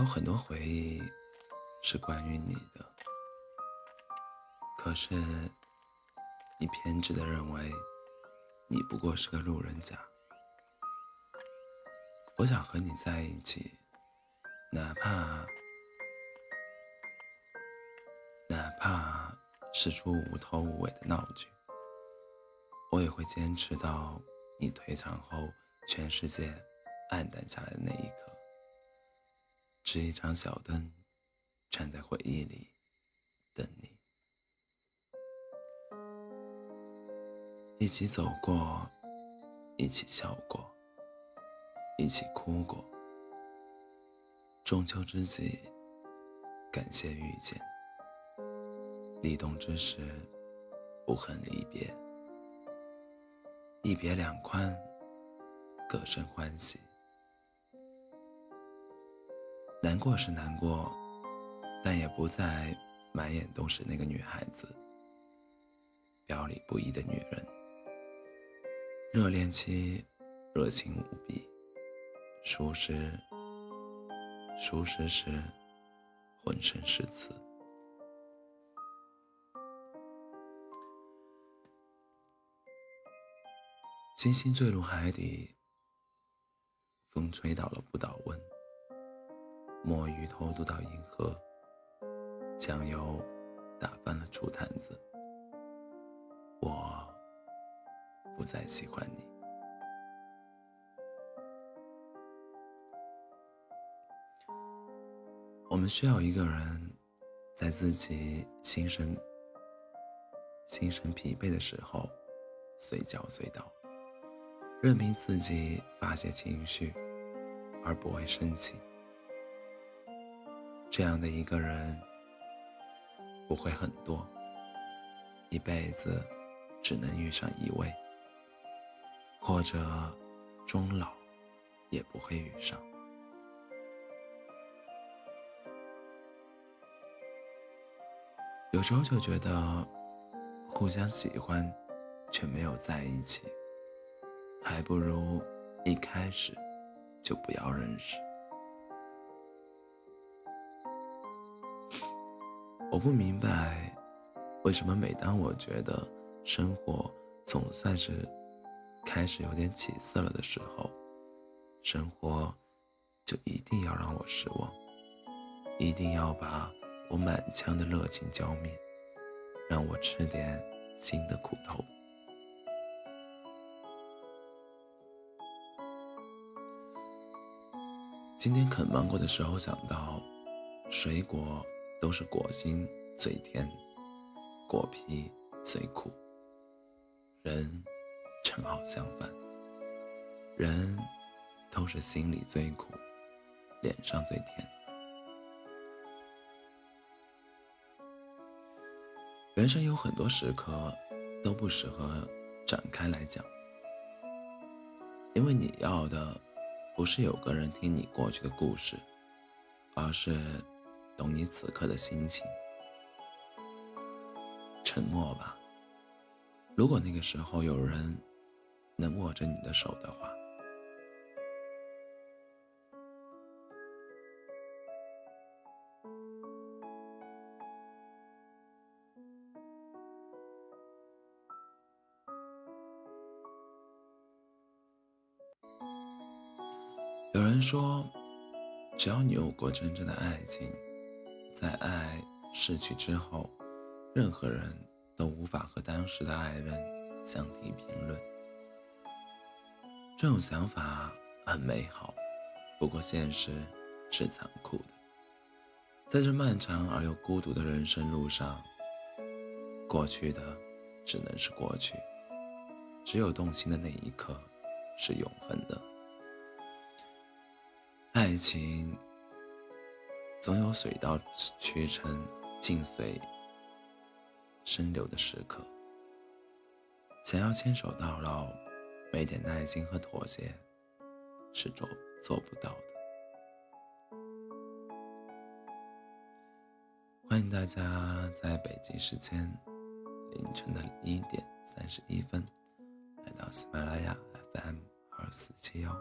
有很多回忆是关于你的，可是你偏执的认为你不过是个路人甲。我想和你在一起，哪怕哪怕是出无头无尾的闹剧，我也会坚持到你退场后，全世界暗淡下来的那一刻。支一盏小灯，站在回忆里等你，一起走过，一起笑过，一起哭过。中秋之际，感谢遇见；立冬之时，不恨离别。一别两宽，各生欢喜。难过是难过，但也不再满眼都是那个女孩子，表里不一的女人。热恋期，热情无比；熟识，熟识时，浑身是刺。星星坠入海底，风吹倒了不倒翁。墨鱼偷渡到银河，酱油打翻了醋坛子。我不再喜欢你。我们需要一个人，在自己心神心神疲惫的时候，随叫随到，任凭自己发泄情绪，而不会生气。这样的一个人不会很多，一辈子只能遇上一位，或者终老也不会遇上。有时候就觉得，互相喜欢却没有在一起，还不如一开始就不要认识。我不明白，为什么每当我觉得生活总算是开始有点起色了的时候，生活就一定要让我失望，一定要把我满腔的热情浇灭，让我吃点新的苦头。今天啃芒果的时候想到，水果。都是果心最甜，果皮最苦。人正好相反，人都是心里最苦，脸上最甜。人生有很多时刻都不适合展开来讲，因为你要的不是有个人听你过去的故事，而是。懂你此刻的心情，沉默吧。如果那个时候有人能握着你的手的话，有人说，只要你有过真正的爱情。在爱逝去之后，任何人都无法和当时的爱人相提并论。这种想法很美好，不过现实是残酷的。在这漫长而又孤独的人生路上，过去的只能是过去，只有动心的那一刻是永恒的。爱情。总有水到渠成、静随深流的时刻。想要牵手到老，没点耐心和妥协，是做做不到的。欢迎大家在北京时间凌晨的一点三十一分来到喜马拉雅 FM 二四七幺